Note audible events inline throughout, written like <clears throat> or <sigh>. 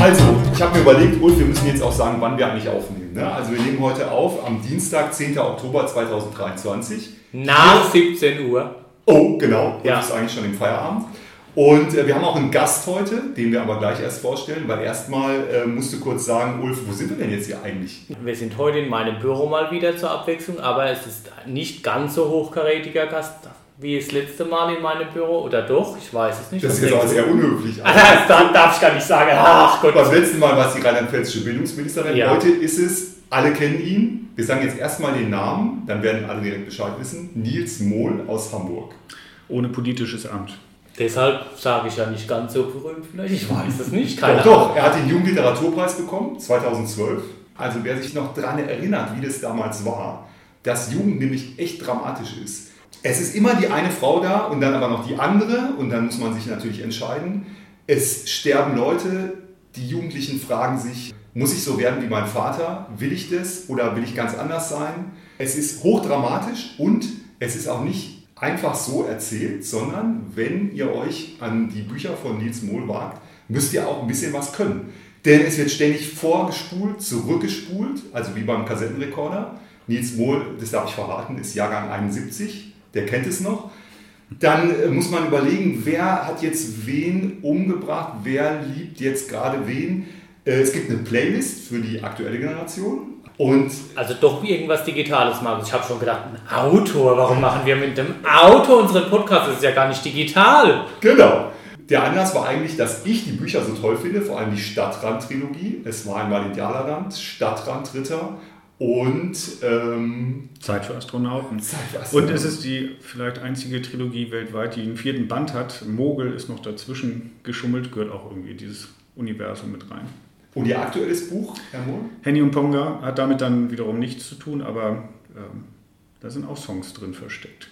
Also, ich habe mir überlegt, Ulf, wir müssen jetzt auch sagen, wann wir eigentlich aufnehmen. Ne? Also, wir nehmen heute auf am Dienstag, 10. Oktober 2023. Nach 17 Uhr. Oh, genau. Ulf Ja. ist eigentlich schon im Feierabend. Und äh, wir haben auch einen Gast heute, den wir aber gleich erst vorstellen, weil erstmal äh, musst du kurz sagen, Ulf, wo sind wir denn jetzt hier eigentlich? Wir sind heute in meinem Büro mal wieder zur Abwechslung, aber es ist nicht ganz so hochkarätiger Gast wie das letzte Mal in meinem Büro. Oder doch? Ich weiß es nicht. Das ist jetzt auch sehr unhöflich. <laughs> Das darf- darf ich gar nicht sagen. Ach Gott. Beim letzten Mal war es die rheinland-pfälzische Bildungsministerin. Ja. Heute ist es, alle kennen ihn. Wir sagen jetzt erstmal den Namen, dann werden alle direkt Bescheid wissen. Nils Mohl aus Hamburg. ohne politisches Amt. Deshalb sage ich ja nicht ganz so berühmt vielleicht. Ich weiß es nicht. Keine Doch, doch, er hat den Jugendliteraturpreis bekommen, 2012. Also wer sich noch daran erinnert, wie das damals war, dass Jugend nämlich echt dramatisch ist. Es ist immer die eine Frau da und dann aber noch die andere und dann muss man sich natürlich entscheiden. Es sterben Leute, die Jugendlichen fragen sich, muss ich so werden wie mein Vater? Will ich das oder will ich ganz anders sein? Es ist hochdramatisch und es ist auch nicht einfach so erzählt, sondern wenn ihr euch an die Bücher von Nils Mohl wagt, müsst ihr auch ein bisschen was können. Denn es wird ständig vorgespult, zurückgespult, also wie beim Kassettenrekorder. Nils Mohl, das darf ich verraten, ist Jahrgang 71, der kennt es noch. Dann äh, muss man überlegen, wer hat jetzt wen umgebracht, wer liebt jetzt gerade wen. Äh, Es gibt eine Playlist für die aktuelle Generation und Also doch irgendwas Digitales, Markus. Ich habe schon gedacht, ein Auto. Warum machen wir mit dem Auto unseren Podcast? Das ist ja gar nicht digital. Genau. Der Anlass war eigentlich, dass ich die Bücher so toll finde, vor allem die Stadtrand-Trilogie. Es war einmal Indianerland, Stadtrandritter und ähm, Zeit für Astronauten. Zeit für Und Astronauten. es ist die vielleicht einzige Trilogie weltweit, die einen vierten Band hat. Mogel ist noch dazwischen geschummelt, gehört auch irgendwie dieses Universum mit rein. und ihr aktuelles Buch, Herr Mohl? Henny und Ponga hat damit dann wiederum nichts zu tun, aber ähm, da sind auch Songs drin versteckt.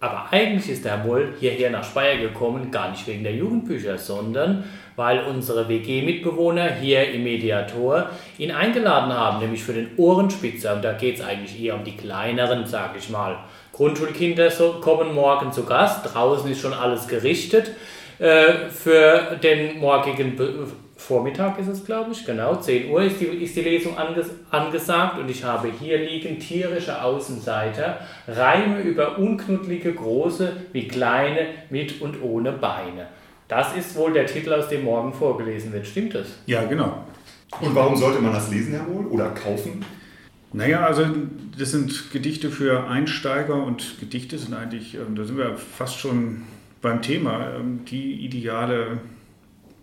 Aber eigentlich ist Herr Moll hierher nach Speyer gekommen, gar nicht wegen der Jugendbücher, sondern weil unsere WG-Mitbewohner hier im Mediator ihn eingeladen haben, nämlich für den Ohrenspitzer. Und da geht es eigentlich eher um die kleineren, sage ich mal. Grundschulkinder kommen morgen zu Gast. Draußen ist schon alles gerichtet. Äh, für den morgigen Be Vormittag ist es, glaube ich, genau, 10 Uhr ist die, ist die Lesung anges angesagt und ich habe hier liegen tierische Außenseiter, Reime über unknuddlige große wie kleine mit und ohne Beine. Das ist wohl der Titel, aus dem morgen vorgelesen wird, stimmt das? Ja, genau. Und warum sollte man das lesen, Herr Mohl? Oder kaufen? Naja, also das sind Gedichte für Einsteiger und Gedichte sind eigentlich, ähm, da sind wir fast schon beim Thema, ähm, die ideale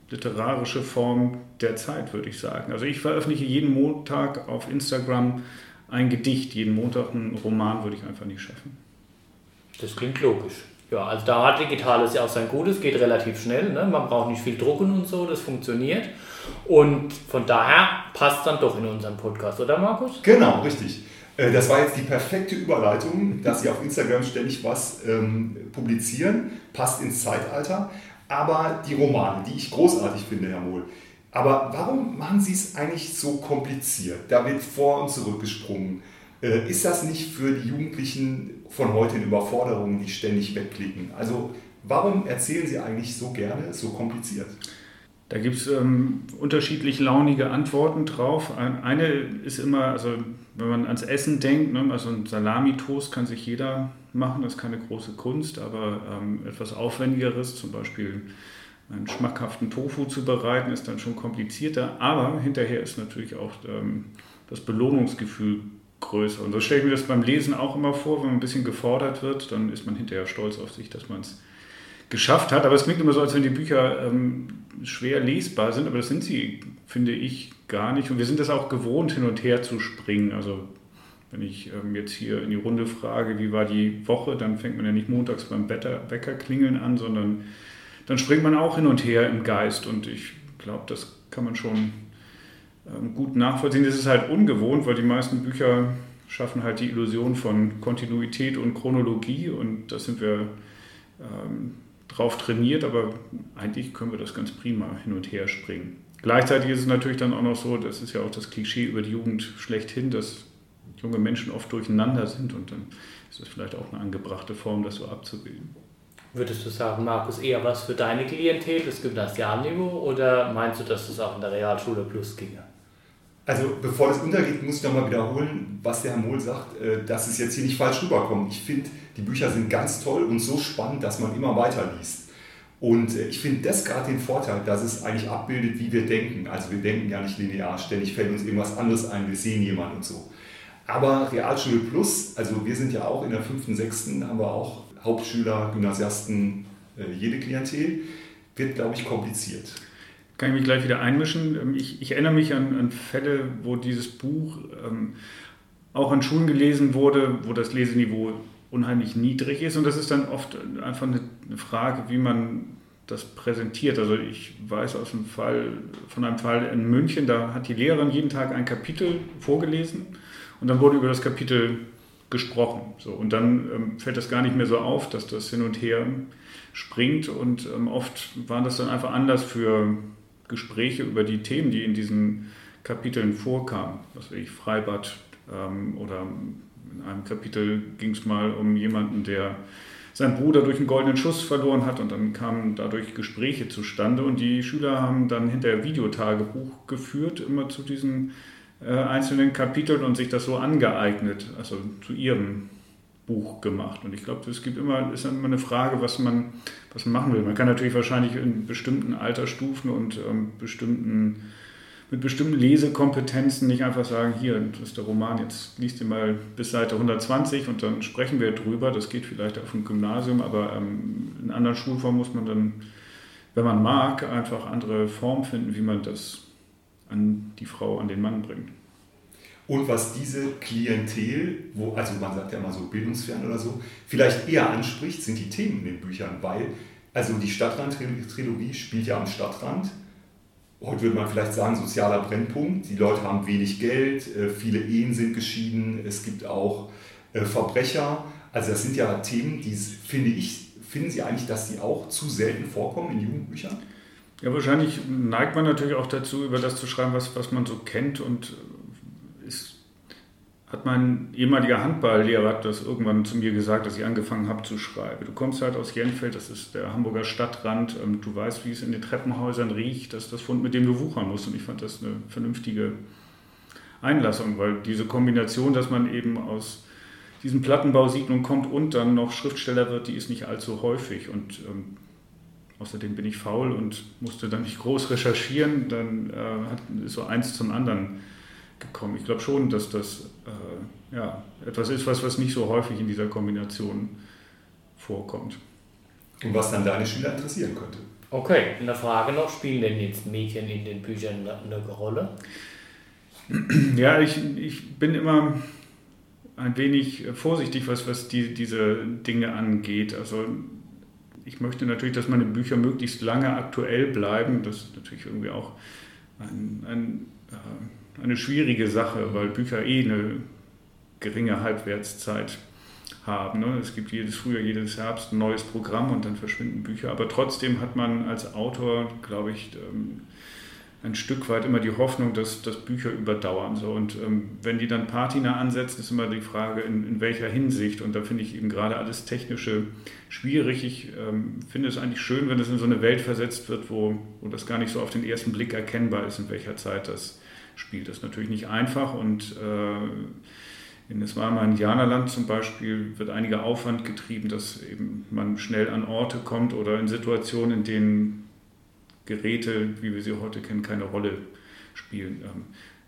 literarische Form der Zeit, würde ich sagen. Also ich veröffentliche jeden Montag auf Instagram ein Gedicht, jeden Montag einen Roman würde ich einfach nicht schaffen. Das klingt logisch. Ja, also da hat Digitales ja auch sein Gutes, geht relativ schnell, ne? man braucht nicht viel drucken und so, das funktioniert. Und von daher passt dann doch in unseren Podcast, oder Markus? Genau, richtig. Äh, Das war jetzt die perfekte Überleitung, dass Sie auf Instagram ständig was ähm, publizieren, passt ins Zeitalter. Aber die Romane, die ich großartig finde, Herr Mohl, aber warum machen Sie es eigentlich so kompliziert? Da wird vor und zurück gesprungen. Äh, Ist das nicht für die Jugendlichen von heute eine Überforderung, die ständig wegklicken? Also warum erzählen Sie eigentlich so gerne so kompliziert? Da gibt es ähm, unterschiedlich launige Antworten drauf. Ein- Eine ist immer, also wenn man ans Essen denkt, ne, also ein Salami-Toast kann sich jeder machen, das ist keine große Kunst, aber ähm, etwas Aufwendigeres, zum Beispiel einen schmackhaften Tofu zu bereiten, ist dann schon komplizierter. Aber hinterher ist natürlich auch ähm, das Belohnungsgefühl größer. Und so stelle ich mir das beim Lesen auch immer vor, wenn man ein bisschen gefordert wird, dann ist man hinterher stolz auf sich, dass man es geschafft hat. Aber es klingt immer so, als wenn die Bücher ähm, schwer lesbar sind, aber das sind sie, finde ich, gar nicht. Und wir sind das auch gewohnt, hin und her zu springen. Also wenn ich ähm, jetzt hier in die Runde frage, wie war die Woche, dann fängt man ja nicht montags beim Bäcker klingeln an, sondern dann springt man auch hin und her im Geist. Und ich glaube, das kann man schon ähm, gut nachvollziehen. Das ist halt ungewohnt, weil die meisten Bücher schaffen halt die Illusion von Kontinuität und Chronologie und das sind wir ähm, drauf trainiert, aber eigentlich können wir das ganz prima hin und her springen. Gleichzeitig ist es natürlich dann auch noch so, das ist ja auch das Klischee über die Jugend schlechthin, dass junge Menschen oft durcheinander sind und dann ist das vielleicht auch eine angebrachte Form, das so abzubilden. Würdest du sagen, Markus, eher was für deine Klientel, das Gymnasialniveau, oder meinst du, dass das auch in der Realschule Plus ginge? Also bevor das untergeht, muss ich nochmal wiederholen, was der Herr Mohl sagt, äh, dass es jetzt hier nicht falsch rüberkommt. Ich finde, die Bücher sind ganz toll und so spannend, dass man immer weiter liest. Und äh, ich finde das gerade den Vorteil, dass es eigentlich abbildet, wie wir denken. Also wir denken ja nicht linear, ständig fällt uns irgendwas anderes ein, wir sehen jemanden und so. Aber Realschule Plus, also wir sind ja auch in der fünften, sechsten, haben wir auch Hauptschüler, Gymnasiasten, äh, jede Klientel, wird, glaube ich, kompliziert. Kann ich mich gleich wieder einmischen? Ähm, ich, ich erinnere mich an, an, Fälle, wo dieses Buch ähm, auch an Schulen gelesen wurde, wo das Leseniveau unheimlich niedrig ist. Und das ist dann oft einfach eine, Frage, wie man das präsentiert. Also ich weiß aus dem Fall, von einem Fall in München, da hat die Lehrerin jeden Tag ein Kapitel vorgelesen und dann wurde über das Kapitel gesprochen. So, und dann ähm, fällt das gar nicht mehr so auf, dass das hin und her springt und ähm, oft waren das dann einfach anders für Gespräche über die Themen, die in diesen Kapiteln vorkamen. Was weiß ich, Freibad ähm, oder in einem Kapitel ging es mal um jemanden, der seinen Bruder durch einen goldenen Schuss verloren hat und dann kamen dadurch Gespräche zustande und die Schüler haben dann hinterher Videotagebuch geführt, immer zu diesen äh, einzelnen Kapiteln und sich das so angeeignet, also zu ihrem Buch gemacht. Und ich glaube, es gibt immer, ist immer eine Frage, was man, was man machen will. Man kann natürlich wahrscheinlich in bestimmten Altersstufen und ähm, bestimmten mit bestimmten Lesekompetenzen nicht einfach sagen, hier, das ist der Roman, jetzt liest ihr mal bis Seite 120 und dann sprechen wir drüber. Das geht vielleicht auf dem Gymnasium, aber ähm, in anderen Schulformen muss man dann, wenn man mag, einfach andere Formen finden, wie man das an die Frau, an den Mann bringt. Und was diese Klientel, wo, also man sagt ja immer so bildungsfern oder so, vielleicht eher anspricht, sind die Themen in den Büchern, weil also die Stadtrand-Trilogie spielt ja am Stadtrand heute würde man vielleicht sagen, sozialer Brennpunkt. Die Leute haben wenig Geld, äh, viele Ehen sind geschieden, es gibt auch äh, Verbrecher. Also das sind ja Themen, die finde ich, finden Sie eigentlich, dass die auch zu selten vorkommen in Jugendbüchern? Ja, wahrscheinlich neigt man natürlich auch dazu, über das zu schreiben, was, was man so kennt und hat mein ehemaliger Handballlehrer das irgendwann zu mir gesagt, dass ich angefangen habe zu schreiben. Du kommst halt aus Jenfeld, das ist der Hamburger Stadtrand, ähm, du weißt, wie es in den Treppenhäusern riecht, das ist das Fund, mit dem du wuchern musst. Und ich fand das eine vernünftige Einlassung, weil diese Kombination, dass man eben aus diesen Plattenbausiedlungen kommt und dann noch Schriftsteller wird, die ist nicht allzu häufig. Und ähm, außerdem bin ich faul und musste dann nicht groß recherchieren, dann äh, hat, ist so eins zum anderen gekommen. Ich glaube schon, dass das äh, ja, etwas ist, was, was nicht so häufig in dieser Kombination vorkommt. Und was dann deine Schüler interessieren könnte. Okay, eine Frage noch, spielen denn jetzt Mädchen in den Büchern eine Rolle? <clears throat> Ja, ich, ich bin immer ein wenig vorsichtig, was, was die, diese Dinge angeht. Also ich möchte natürlich, dass meine Bücher möglichst lange aktuell bleiben. Das ist natürlich irgendwie auch ein, ein äh, eine schwierige Sache, weil Bücher eh eine geringe Halbwertszeit haben. Ne? Es gibt jedes Frühjahr, jedes Herbst ein neues Programm und dann verschwinden Bücher. Aber trotzdem hat man als Autor, glaube ich, ähm, ein Stück weit immer die Hoffnung, dass, dass Bücher überdauern. So. Und ähm, wenn die dann Patina ansetzen, ist immer die Frage, in, in welcher Hinsicht. Und da finde ich eben gerade alles Technische schwierig. Ich ähm, finde es eigentlich schön, wenn es in so eine Welt versetzt wird, wo, wo das gar nicht so auf den ersten Blick erkennbar ist, in welcher Zeit das spielt. Das ist natürlich nicht einfach und äh, in das warme Indianerland zum Beispiel wird einiger Aufwand getrieben, dass eben man schnell an Orte kommt oder in Situationen, in denen Geräte, wie wir sie heute kennen, keine Rolle spielen. Ähm,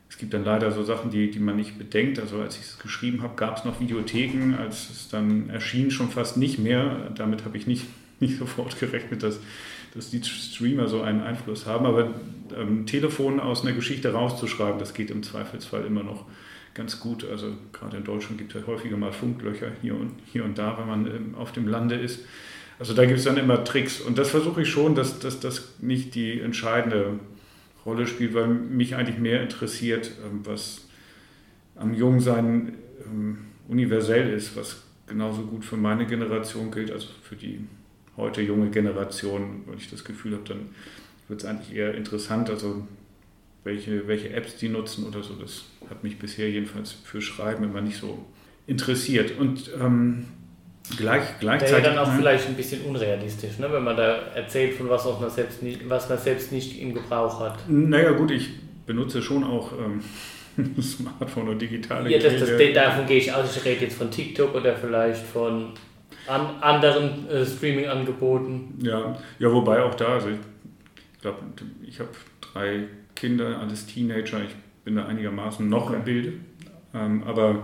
es gibt dann leider so Sachen, die, die man nicht bedenkt. Also als ich es geschrieben habe, gab es noch Videotheken. Als es dann erschien, schon fast nicht mehr. Damit habe ich nicht, <laughs> nicht sofort gerechnet, dass dass die Streamer so einen Einfluss haben. Aber ähm, Telefon aus einer Geschichte rauszuschreiben, das geht im Zweifelsfall immer noch ganz gut. Also gerade in Deutschland gibt es ja häufiger mal Funklöcher hier und, hier und da, wenn man ähm, auf dem Lande ist. Also da gibt es dann immer Tricks. Und das versuche ich schon, dass, das nicht die entscheidende Rolle spielt, weil mich eigentlich mehr interessiert, ähm, was am Jungsein ähm, universell ist, was genauso gut für meine Generation gilt, also für die heute junge Generation, weil ich das Gefühl habe, dann wird es eigentlich eher interessant, also welche, welche Apps die nutzen oder so. Das hat mich bisher jedenfalls für Schreiben immer nicht so interessiert. Und ähm, Gleich, gleichzeitig. Wäre ja dann auch vielleicht ein bisschen unrealistisch, ne? wenn man da erzählt, von was, auch man selbst nicht, was man selbst nicht im Gebrauch hat. Naja, gut, ich benutze schon auch ähm, <laughs> Smartphone und digitale Ja, das, das, davon gehe ich aus. Ich rede jetzt von TikTok oder vielleicht von an, anderen äh, Streaming-Angeboten. Ja, ja, wobei auch da, also ich glaube, ich habe drei Kinder, alles Teenager, ich bin da einigermaßen noch im Bilde. Ähm, aber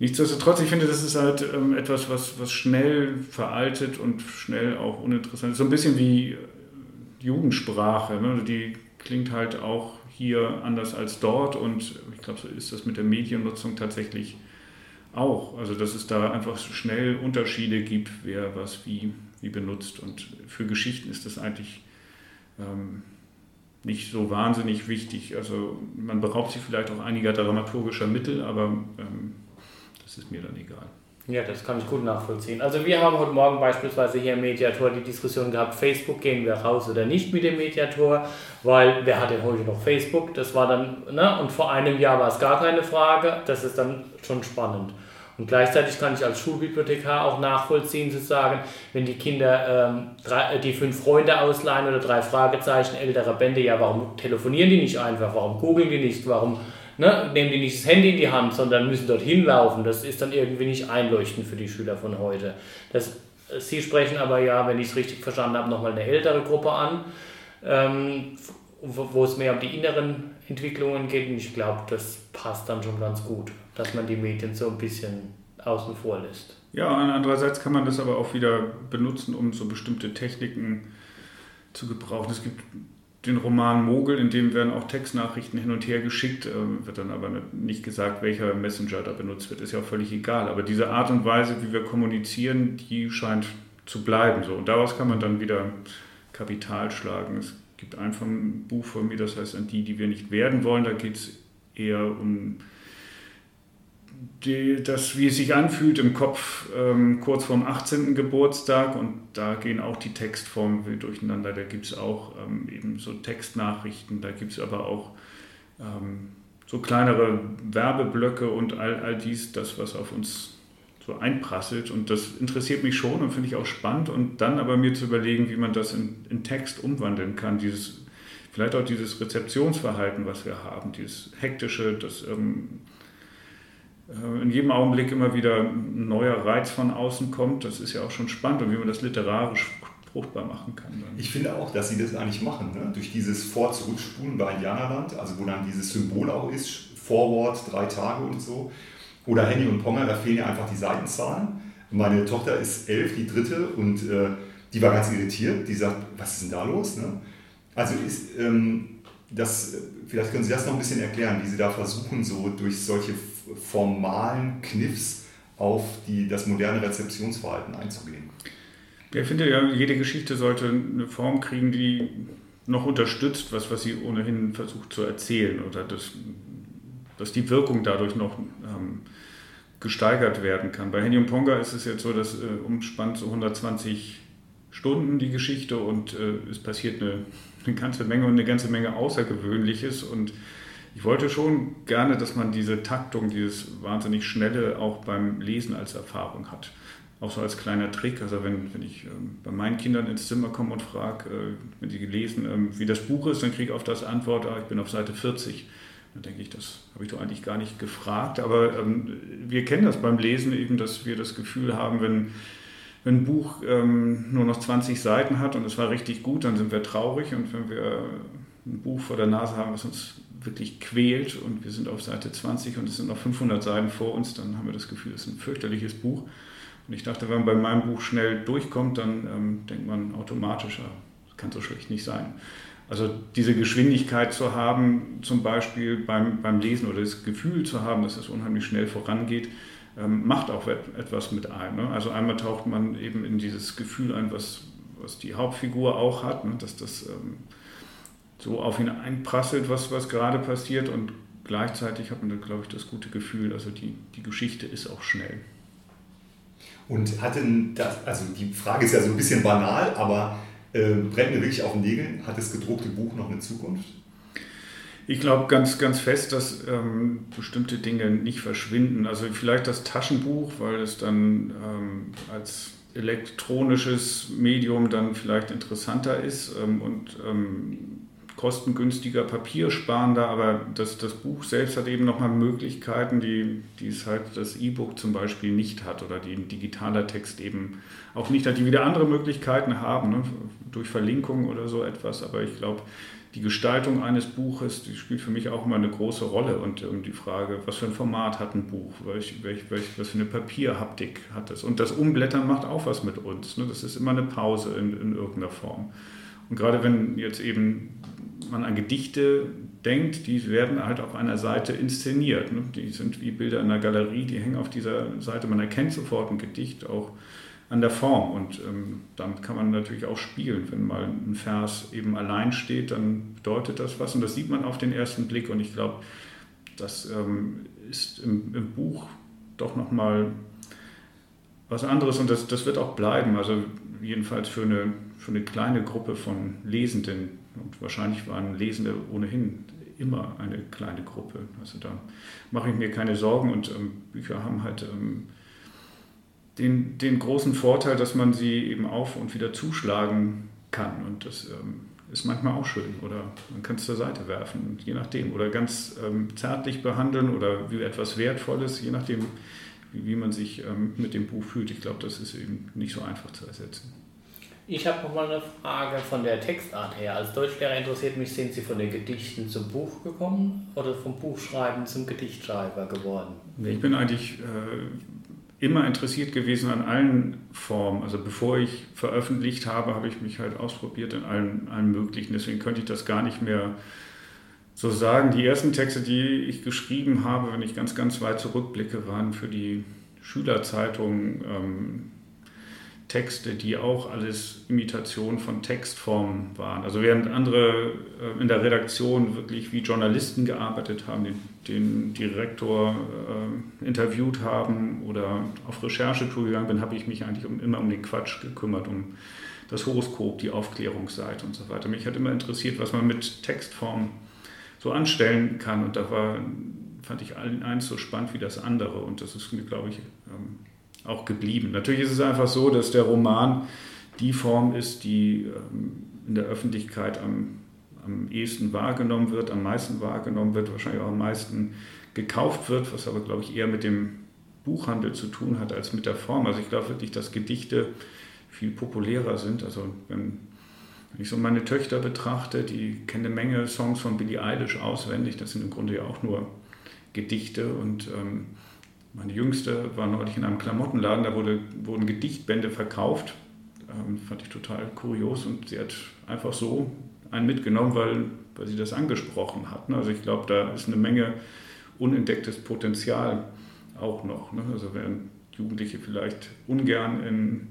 Nichtsdestotrotz, ich finde, das ist halt ähm, etwas, was, was schnell veraltet und schnell auch uninteressant ist. So ein bisschen wie äh, Jugendsprache. Ne? Die klingt halt auch hier anders als dort und ich glaube, so ist das mit der Mediennutzung tatsächlich auch. Also, dass es da einfach schnell Unterschiede gibt, wer was wie, wie benutzt. Und für Geschichten ist das eigentlich ähm, nicht so wahnsinnig wichtig. Also, man beraubt sich vielleicht auch einiger dramaturgischer Mittel, aber ähm, das ist mir dann egal. Ja, das kann ich gut nachvollziehen. Also wir haben heute Morgen beispielsweise hier im Mediator die Diskussion gehabt, Facebook gehen wir raus oder nicht mit dem Mediator, weil wer hat denn heute noch Facebook? Das war dann, ne? und vor einem Jahr war es gar keine Frage, das ist dann schon spannend. Und gleichzeitig kann ich als Schulbibliothekar auch nachvollziehen, zu sagen, wenn die Kinder ähm, drei, die fünf Freunde ausleihen oder drei Fragezeichen älterer Bände, ja, warum telefonieren die nicht einfach? Warum googeln die nicht? Warum ne, nehmen die nicht das Handy in die Hand, sondern müssen dorthin laufen. Das ist dann irgendwie nicht einleuchtend für die Schüler von heute. Das, Sie sprechen aber ja, wenn ich es richtig verstanden habe, nochmal eine ältere Gruppe an, ähm, wo es mehr um die inneren Entwicklungen geht. Und ich glaube, das passt dann schon ganz gut, dass man die Medien so ein bisschen außen vor lässt. Ja, andererseits kann man das aber auch wieder benutzen, um so bestimmte Techniken zu gebrauchen. Es gibt den Roman Mogel, in dem werden auch Textnachrichten hin und her geschickt, äh, wird dann aber nicht gesagt, welcher Messenger da benutzt wird, ist ja auch völlig egal. Aber diese Art und Weise, wie wir kommunizieren, die scheint zu bleiben. So. Und daraus kann man dann wieder Kapital schlagen. Es gibt einfach ein Buch von mir, das heißt An die, die wir nicht werden wollen. Da geht es eher um die, das, wie es sich anfühlt im Kopf ähm, kurz vorm 18. Geburtstag und da gehen auch die Textformen durcheinander. Da gibt es auch ähm, eben so Textnachrichten, da gibt es aber auch ähm, so kleinere Werbeblöcke und all, all dies, das, was auf uns so einprasselt. Und das interessiert mich schon und finde ich auch spannend. Und dann aber mir zu überlegen, wie man das in, in Text umwandeln kann, dieses, vielleicht auch dieses Rezeptionsverhalten, was wir haben, dieses hektische, das ähm, äh, in jedem Augenblick immer wieder ein neuer Reiz von außen kommt. Das ist ja auch schon spannend und wie man das literarisch fruchtbar machen kann. Dann. Ich finde auch, dass sie das eigentlich machen, ne? durch dieses Vor-Zurückspulen bei Indianerland, also wo dann dieses Symbol auch ist, Forward, drei Tage und so. Oder Henny und Ponger, da fehlen ja einfach die Seitenzahlen. Meine Tochter ist elf, die dritte, und äh, die war ganz irritiert. Die sagt, was ist denn da los? Ne? Also ist ähm, das, vielleicht können Sie das noch ein bisschen erklären, wie Sie da versuchen, so durch solche formalen Kniffs auf die, das moderne Rezeptionsverhalten einzugehen. Ich finde ja, jede Geschichte sollte eine Form kriegen, die noch unterstützt, was, was sie ohnehin versucht zu erzählen oder das, dass die Wirkung dadurch noch ähm, gesteigert werden kann. Bei Henny und Ponga ist es jetzt so, dass äh, umspannt so 120 Stunden die Geschichte und äh, es passiert eine, eine ganze Menge und eine ganze Menge Außergewöhnliches und ich wollte schon gerne, dass man diese Taktung, dieses wahnsinnig schnelle auch beim Lesen als Erfahrung hat. Auch so als kleiner Trick. Also wenn, wenn ich ähm, bei meinen Kindern ins Zimmer komme und frage, äh, wenn sie gelesen, ähm, wie das Buch ist, dann kriege ich auf das Antwort, ah, ich bin auf Seite 40. Dann denke ich, das habe ich doch eigentlich gar nicht gefragt. Aber ähm, wir kennen das beim Lesen eben, dass wir das Gefühl haben, wenn, wenn ein Buch ähm, nur noch 20 Seiten hat und es war richtig gut, dann sind wir traurig. Und wenn wir ein Buch vor der Nase haben, was uns wirklich quält und wir sind auf Seite 20 und es sind noch 500 Seiten vor uns, dann haben wir das Gefühl, es ist ein fürchterliches Buch. Und ich dachte, wenn man bei meinem Buch schnell durchkommt, dann ähm, denkt man automatisch, das kann so schlecht nicht sein. Also diese Geschwindigkeit zu haben, zum Beispiel beim, beim Lesen oder das Gefühl zu haben, dass es unheimlich schnell vorangeht, ähm, macht auch etwas mit einem. Ne? Also einmal taucht man eben in dieses Gefühl ein, was, was die Hauptfigur auch hat, ne? dass das ähm, so auf ihn einprasselt, was, was gerade passiert und gleichzeitig hat man dann, glaube ich, das gute Gefühl, also die, die Geschichte ist auch schnell. Und hat denn das, also die Frage ist ja so ein bisschen banal, aber äh, brennt mir wirklich auf den Nägeln, hat das gedruckte Buch noch eine Zukunft? Ich glaube ganz, ganz fest, dass ähm, bestimmte Dinge nicht verschwinden. Also vielleicht das Taschenbuch, weil es dann ähm, als elektronisches Medium dann vielleicht interessanter ist ähm, und ähm, kostengünstiger, papiersparender, aber das, das Buch selbst hat eben nochmal Möglichkeiten, die, die es halt das E-Book zum Beispiel nicht hat oder die ein digitaler Text eben auch nicht hat, die wieder andere Möglichkeiten haben, ne, durch Verlinkung oder so etwas. Aber ich glaube, die Gestaltung eines Buches, die spielt für mich auch immer eine große Rolle. Und um, die Frage, was für ein Format hat ein Buch, welch, welch, welch, was für eine Papierhaptik hat es. Und das Umblättern macht auch was mit uns. Ne? Das ist immer eine Pause in, in irgendeiner Form. Und gerade wenn jetzt eben man an Gedichte denkt, die werden halt auf einer Seite inszeniert. Ne? Die sind wie Bilder in einer Galerie, die hängen auf dieser Seite. Man erkennt sofort ein Gedicht auch an der Form. Und ähm, damit kann man natürlich auch spielen. Wenn mal ein Vers eben allein steht, dann bedeutet das was. Und das sieht man auf den ersten Blick. Und ich glaube, das ähm, ist im, im, Buch doch nochmal was anderes. Und das, das wird auch bleiben. Also jedenfalls für eine, für eine kleine Gruppe von Lesenden. Und wahrscheinlich waren Lesende ohnehin immer eine kleine Gruppe. Also da mache ich mir keine Sorgen. Und ähm, Bücher haben halt ähm, den, den großen Vorteil, dass man sie eben auf und wieder zuschlagen kann. Und das ähm, ist manchmal auch schön. Oder man kann es zur Seite werfen, je nachdem. Oder ganz ähm, zärtlich behandeln oder wie etwas Wertvolles, je nachdem, wie, wie man sich ähm, mit dem Buch fühlt. Ich glaube, das ist eben nicht so einfach zu ersetzen. Ich habe noch mal eine Frage von der Textart her. Als Deutschlehrer interessiert mich, sind Sie von den Gedichten zum Buch gekommen oder vom Buchschreiben zum Gedichtschreiber geworden? Ich bin eigentlich äh, immer interessiert gewesen an allen Formen. Also bevor ich veröffentlicht habe, habe ich mich halt ausprobiert in allen, allen möglichen. Deswegen könnte ich das gar nicht mehr so sagen. Die ersten Texte, die ich geschrieben habe, wenn ich ganz, ganz weit zurückblicke, waren für die Schülerzeitung ähm, Texte, die auch alles Imitation von Textformen waren. Also während andere äh, in der Redaktion wirklich wie Journalisten gearbeitet haben, den, den Direktor äh, interviewt haben oder auf Recherchetour gegangen bin, habe ich mich eigentlich um, immer um den Quatsch gekümmert, um das Horoskop, die Aufklärungsseite und so weiter. Mich hat immer interessiert, was man mit Textformen so anstellen kann. Und da war, fand ich eins so spannend wie das andere. Und das ist mir, glaube ich, ähm, auch geblieben. Natürlich ist es einfach so, dass der Roman die Form ist, die ähm, in der Öffentlichkeit am, am ehesten wahrgenommen wird, am meisten wahrgenommen wird, wahrscheinlich auch am meisten gekauft wird, was aber, glaube ich, eher mit dem Buchhandel zu tun hat als mit der Form. Also ich glaube wirklich, dass Gedichte viel populärer sind. Also wenn, wenn ich so meine Töchter betrachte, die kennen eine Menge Songs von Billie Eilish auswendig, das sind im Grunde ja auch nur Gedichte und ähm, meine Jüngste war neulich in einem Klamottenladen, da wurde, wurden Gedichtbände verkauft. Ähm, fand ich total kurios und sie hat einfach so einen mitgenommen, weil, weil sie das angesprochen hat. Ne? Also ich glaube, da ist eine Menge unentdecktes Potenzial auch noch. Ne? Also während Jugendliche vielleicht ungern in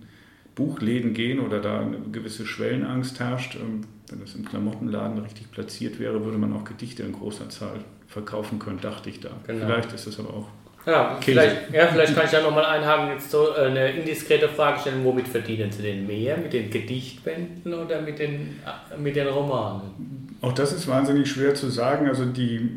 Buchläden gehen oder da eine gewisse Schwellenangst herrscht, ähm, wenn das im Klamottenladen richtig platziert wäre, würde man auch Gedichte in großer Zahl verkaufen können, dachte ich da. Genau. Vielleicht ist es aber auch ja, vielleicht, ja, vielleicht kann ich da nochmal einhaken, jetzt so äh, eine indiskrete Frage stellen, womit verdienen Sie denn mehr? Mit den Gedichtbänden oder mit den, äh, mit den Romanen? Auch das ist wahnsinnig schwer zu sagen. Also die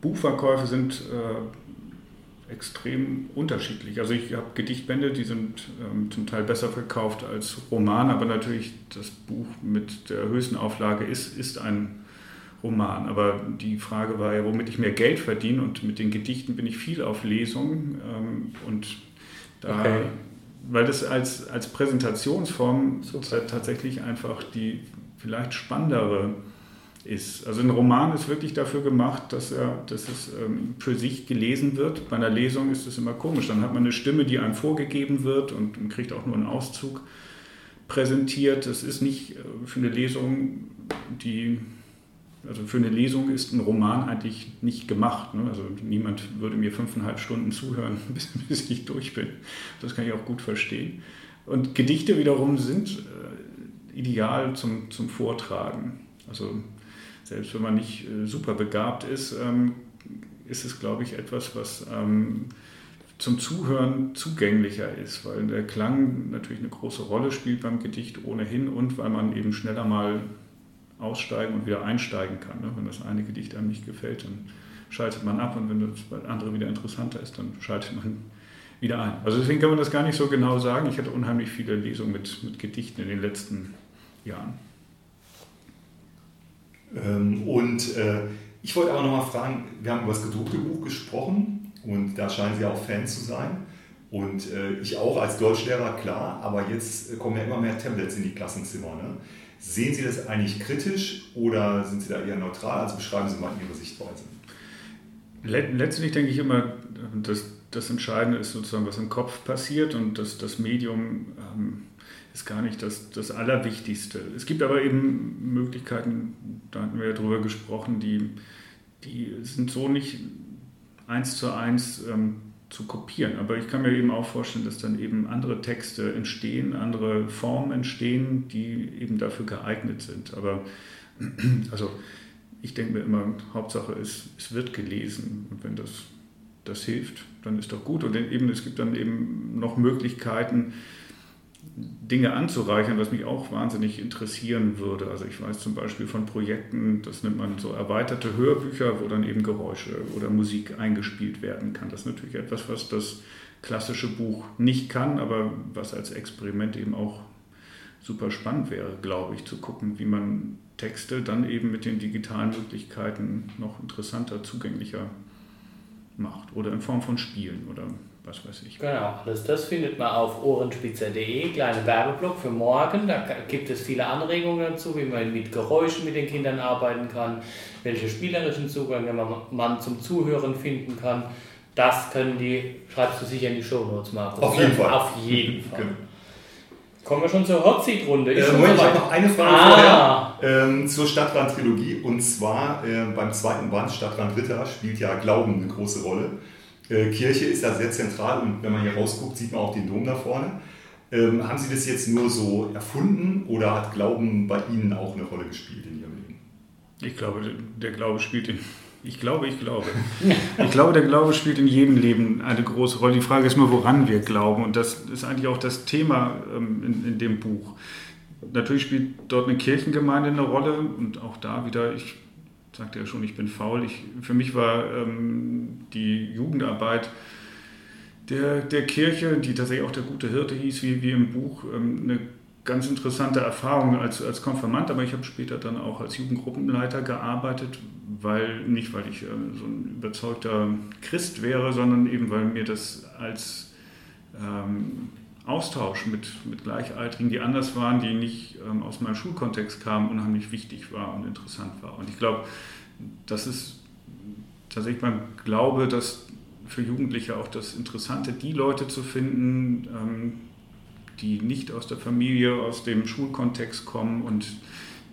Buchverkäufe sind äh, extrem unterschiedlich. Also ich habe Gedichtbände, die sind ähm, zum Teil besser verkauft als Romane, aber natürlich das Buch mit der höchsten Auflage ist, ist ein Roman. Aber die Frage war ja, womit ich mehr Geld verdiene. Und mit den Gedichten bin ich viel auf Lesung. Ähm, und da, okay. weil das als, als Präsentationsform Super. tatsächlich einfach die vielleicht spannendere ist. Also ein Roman ist wirklich dafür gemacht, dass, er, dass es ähm, für sich gelesen wird. Bei einer Lesung ist es immer komisch. Dann hat man eine Stimme, die einem vorgegeben wird und man kriegt auch nur einen Auszug präsentiert. Es ist nicht äh, für eine Lesung, die also für eine Lesung ist ein Roman eigentlich nicht gemacht. Ne? Also niemand würde mir fünfeinhalb Stunden zuhören, <laughs> bis, bis, ich durch bin. Das kann ich auch gut verstehen. Und Gedichte wiederum sind äh, ideal zum, zum Vortragen. Also selbst wenn man nicht äh, super begabt ist, ähm, ist es, glaube ich, etwas, was ähm, zum Zuhören zugänglicher ist, weil der Klang natürlich eine große Rolle spielt beim Gedicht ohnehin und weil man eben schneller mal aussteigen und wieder einsteigen kann. Ne? Wenn das eine Gedicht einem nicht gefällt, dann schaltet man ab und wenn das andere wieder interessanter ist, dann schaltet man wieder ein. Also deswegen kann man das gar nicht so genau sagen. Ich hatte unheimlich viele Lesungen mit, mit Gedichten in den letzten Jahren. Ähm, und äh, ich wollte aber nochmal fragen, wir haben über das gedruckte Buch gesprochen und da scheinen Sie auch Fan zu sein. Und äh, ich auch als Deutschlehrer, klar, aber jetzt kommen ja immer mehr Tablets in die Klassenzimmer. Ne? Sehen Sie das eigentlich kritisch oder sind Sie da eher neutral? Also beschreiben Sie mal Ihre Sichtweise. Letztlich denke ich immer, dass das Entscheidende ist sozusagen, was im Kopf passiert und dass das Medium ähm, ist gar nicht das, das Allerwichtigste. Es gibt aber eben Möglichkeiten, da hatten wir ja drüber gesprochen, die, die sind so nicht eins zu eins ähm, zu kopieren. Aber ich kann mir eben auch vorstellen, dass dann eben andere Texte entstehen, andere Formen entstehen, die eben dafür geeignet sind. Aber <clears throat> also ich denke mir immer, Hauptsache ist, es wird gelesen. Und wenn das, das hilft, dann ist doch gut. Und eben, es gibt dann eben noch Möglichkeiten, Dinge anzureichern, was mich auch wahnsinnig interessieren würde. Also ich weiß zum Beispiel von Projekten, das nennt man so erweiterte Hörbücher, wo dann eben Geräusche oder Musik eingespielt werden kann. Das ist natürlich etwas, was das klassische Buch nicht kann, aber was als Experiment eben auch super spannend wäre, glaube ich, zu gucken, wie man Texte dann eben mit den digitalen Möglichkeiten noch interessanter, zugänglicher macht oder in Form von Spielen oder was weiß ich. Genau, alles das findet man auf ohrenspitzer.de, kleiner Werbeblock für morgen. Da gibt es viele Anregungen dazu, wie man mit Geräuschen mit den Kindern arbeiten kann, welche spielerischen Zugänge man zum Zuhören finden kann. Das können die, schreibst du sicher in die Show Notes, Markus. Auf jeden Fall. Auf jeden <laughs> Fall. Genau. Kommen wir schon zur Hot Seat Runde. Äh, Moment, ich habe noch eine Frage ah. vorher ähm, zur Stadtrand-Trilogie. Und zwar äh, beim zweiten Band, Stadtrand Ritter, spielt ja Glauben eine große Rolle. Äh, Kirche ist da sehr zentral und wenn man hier rausguckt, sieht man auch den Dom da vorne. Ähm, haben Sie das jetzt nur so erfunden oder hat Glauben bei Ihnen auch eine Rolle gespielt in Ihrem Leben? Ich glaube, der Glaube spielt in. Ich glaube, ich glaube. Ich glaube, der Glaube spielt in jedem Leben eine große Rolle. Die Frage ist nur, woran wir glauben. Und das ist eigentlich auch das Thema ähm, in, in dem Buch. Natürlich spielt dort eine Kirchengemeinde eine Rolle und auch da wieder, ich sagte ja schon, ich bin faul. Ich, für mich war ähm, die Jugendarbeit der, der Kirche, die tatsächlich auch der gute Hirte hieß, wie, wie im Buch, ähm, eine ganz interessante Erfahrung als, als Konfirmand, aber ich habe später dann auch als Jugendgruppenleiter gearbeitet, weil nicht, weil ich äh, so ein überzeugter Christ wäre, sondern eben, weil mir das als ähm, Austausch mit, mit Gleichaltrigen, die anders waren, die nicht ähm, aus meinem Schulkontext kamen, unheimlich wichtig war und interessant war. Und ich glaube, das ist tatsächlich mein Glaube, dass für Jugendliche auch das Interessante, die Leute zu finden, ähm, die nicht aus der Familie, aus dem Schulkontext kommen und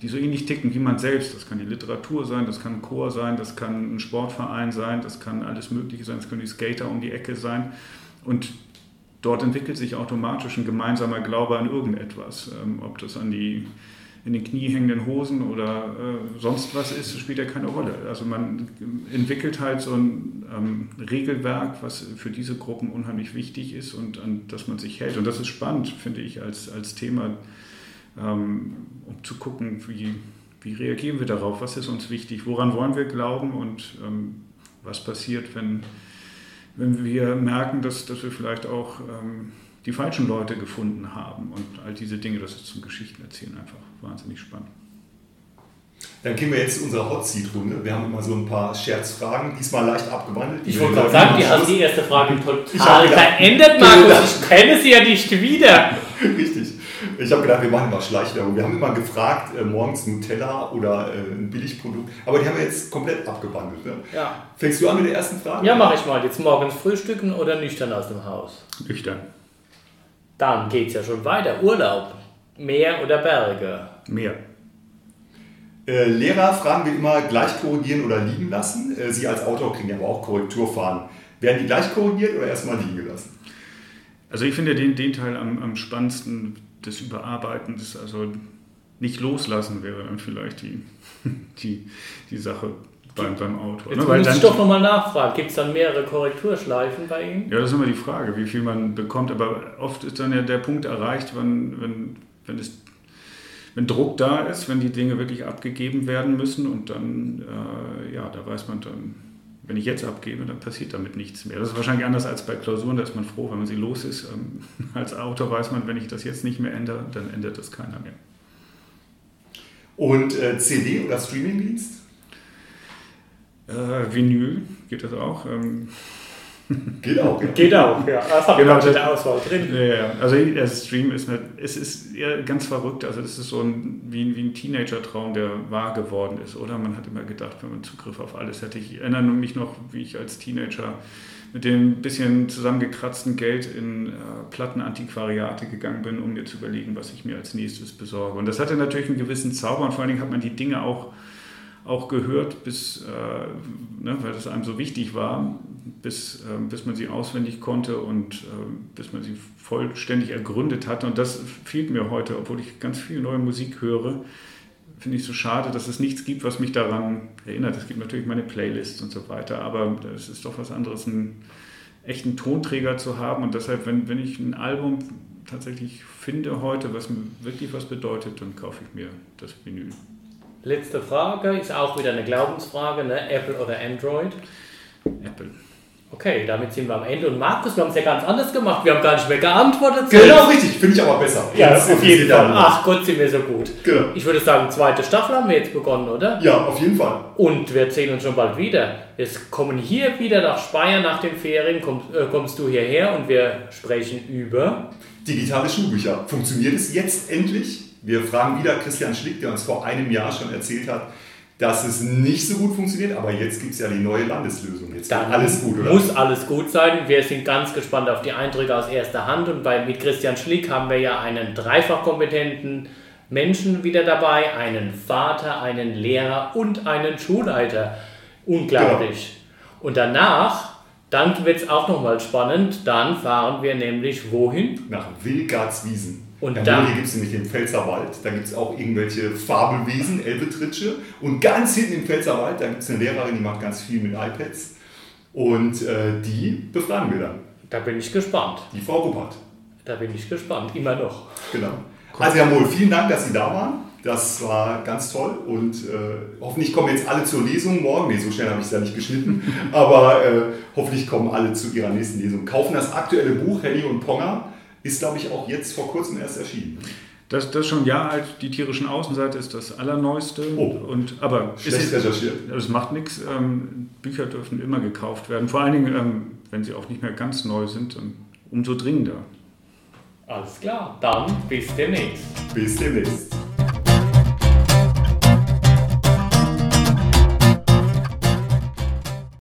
die so ähnlich ticken wie man selbst. Das kann die Literatur sein, das kann ein Chor sein, das kann ein Sportverein sein, das kann alles Mögliche sein, das können die Skater um die Ecke sein. Und dort entwickelt sich automatisch ein gemeinsamer Glaube an irgendetwas. Ähm, ob das an die in den Knie hängenden Hosen oder äh, sonst was ist, spielt ja keine Rolle. Also man entwickelt halt so ein ähm, Regelwerk, was für diese Gruppen unheimlich wichtig ist und an das man sich hält. Und das ist spannend, finde ich, als, als Thema, ähm, um zu gucken, wie, wie reagieren wir darauf, was ist uns wichtig, woran wollen wir glauben und ähm, was passiert, wenn wenn wir merken, dass, dass wir vielleicht auch ähm, die falschen Leute gefunden haben und all diese Dinge, das ist zum Geschichtenerzählen einfach wahnsinnig spannend. Dann gehen wir jetzt zu unserer Hot Seat Runde. Wir haben immer so ein paar Scherzfragen, diesmal leicht abgewandelt. Ich wollte gerade sagen, die haben die erste Frage total verändert, Markus. Ich kenne sie ja nicht wieder. <laughs> Richtig. Ich habe gedacht, wir machen mal Schleichwerbung. Wir haben immer gefragt, äh, morgens Nutella oder äh, ein Billigprodukt, aber die haben wir jetzt komplett abgewandelt. Ne? Ja. Fängst du an mit der ersten Frage? Ja, mache ich mal. Jetzt morgens frühstücken oder nüchtern aus dem Haus? Nüchtern. Dann geht es ja schon weiter. Urlaub. Meer oder Berge? Meer. Äh, Lehrer fragen wir immer, gleich korrigieren oder liegen lassen. Äh, Sie als Autor kriegen ja aber auch Korrekturfahren. Werden die gleich korrigiert oder erstmal liegen gelassen? Also ich finde den, den Teil am, am spannendsten, des Überarbeitens, also nicht loslassen wäre dann vielleicht die, <laughs> die, die Sache beim, beim Autor. Jetzt ne? muss ich doch nochmal nachfragen, gibt es dann mehrere Korrekturschleifen bei Ihnen? Ja, das ist immer die Frage, wie viel man bekommt, aber oft ist dann ja der Punkt erreicht, wenn, wenn, wenn, es, wenn Druck da ist, wenn die Dinge wirklich abgegeben werden müssen und dann, äh, ja, da weiß man dann, wenn ich jetzt abgebe, dann passiert damit nichts mehr. Das ist wahrscheinlich anders als bei Klausuren, da ist man froh, wenn man sie los ist. Ähm, <laughs> als Autor weiß man, wenn ich das jetzt nicht mehr ändere, dann ändert das keiner mehr. Und äh, CD oder Streamingdienst? Äh, Vinyl geht das auch. Ähm, <laughs> Geht auch. Ja. Geht auch, ja. Das hat genau, in der Auswahl drin. Ja, also der Stream ist nicht, es ist eher ganz verrückt. Also das ist so ein, wie, wie ein Teenager-Traum, der wahr geworden ist, oder? Man hat immer gedacht, wenn man Zugriff auf alles hätte. Ich erinnere mich noch, wie ich als Teenager mit dem bisschen zusammengekratzten Geld in äh, Plattenantiquariate gegangen bin, um mir zu überlegen, was ich mir als nächstes besorge. Und das hatte natürlich einen gewissen Zauber und vor allen Dingen hat man die Dinge auch auch gehört, bis, äh, ne, weil das einem so wichtig war, bis, äh, bis man sie auswendig konnte und äh, bis man sie vollständig ergründet hatte. Und das fehlt mir heute, obwohl ich ganz viel neue Musik höre. Finde ich so schade, dass es nichts gibt, was mich daran erinnert. Es gibt natürlich meine Playlists und so weiter, aber es ist doch was anderes, einen echten Tonträger zu haben. Und deshalb, wenn, wenn ich ein Album tatsächlich finde heute, was mir wirklich was bedeutet, dann kaufe ich mir das Vinyl. Letzte Frage ist auch wieder eine Glaubensfrage, ne? Apple oder Android? Apple. Okay, damit sind wir am Ende. Und Markus, wir haben es ja ganz anders gemacht. Wir haben gar nicht mehr geantwortet. Genau, richtig. Finde ich aber besser. Ja, das auf jeden Fall. Ach Gott, sind wir so gut. Genau. Ich würde sagen, zweite Staffel haben wir jetzt begonnen, oder? Ja, auf jeden Fall. Und wir sehen uns schon bald wieder. Wir kommen hier wieder nach Speyer nach den Ferien. Kommst, äh, kommst du hierher und wir sprechen über... Digitale Schulbücher. Funktioniert es jetzt endlich? Wir fragen wieder Christian Schlick, der uns vor einem Jahr schon erzählt hat, dass es nicht so gut funktioniert, aber jetzt gibt es ja die neue Landeslösung. Jetzt Dann alles gut, oder? Muss alles gut sein. Wir sind ganz gespannt auf die Eindrücke aus erster Hand und bei, mit Christian Schlick haben wir ja einen dreifach kompetenten Menschen wieder dabei, einen Vater, einen Lehrer und einen Schulleiter. Unglaublich. Genau. Und danach, dann wird es auch nochmal spannend, dann fahren wir nämlich wohin? Nach Wilgartswiesen. Und ja, da gibt es nämlich den Pfälzerwald, da gibt es auch irgendwelche Fabelwesen, Elbetritsche. Und ganz hinten im Pfälzerwald, da gibt es eine Lehrerin, die macht ganz viel mit iPads. Und äh, die befragen wir dann. Da bin ich gespannt. Die Frau Ruppert. Da bin ich gespannt, immer noch. Genau. Also Herr Mohl, vielen Dank, dass Sie da waren. Das war ganz toll und äh, hoffentlich kommen jetzt alle zur Lesung morgen. Nee, so schnell habe ich es ja nicht geschnitten. <laughs> Aber äh, hoffentlich kommen alle zu ihrer nächsten Lesung. Kaufen das aktuelle Buch Henny und Ponger ist, glaube ich, auch jetzt vor kurzem erst erschienen. Das, das schon ein Jahr alt, die tierischen Außenseite ist das allerneueste. Oh, und, aber schlecht recherchiert. Es macht nichts. Ähm, Bücher dürfen immer gekauft werden. Vor allen Dingen, ähm, wenn sie auch nicht mehr ganz neu sind, umso dringender. Alles klar, dann bis demnächst. Bis demnächst.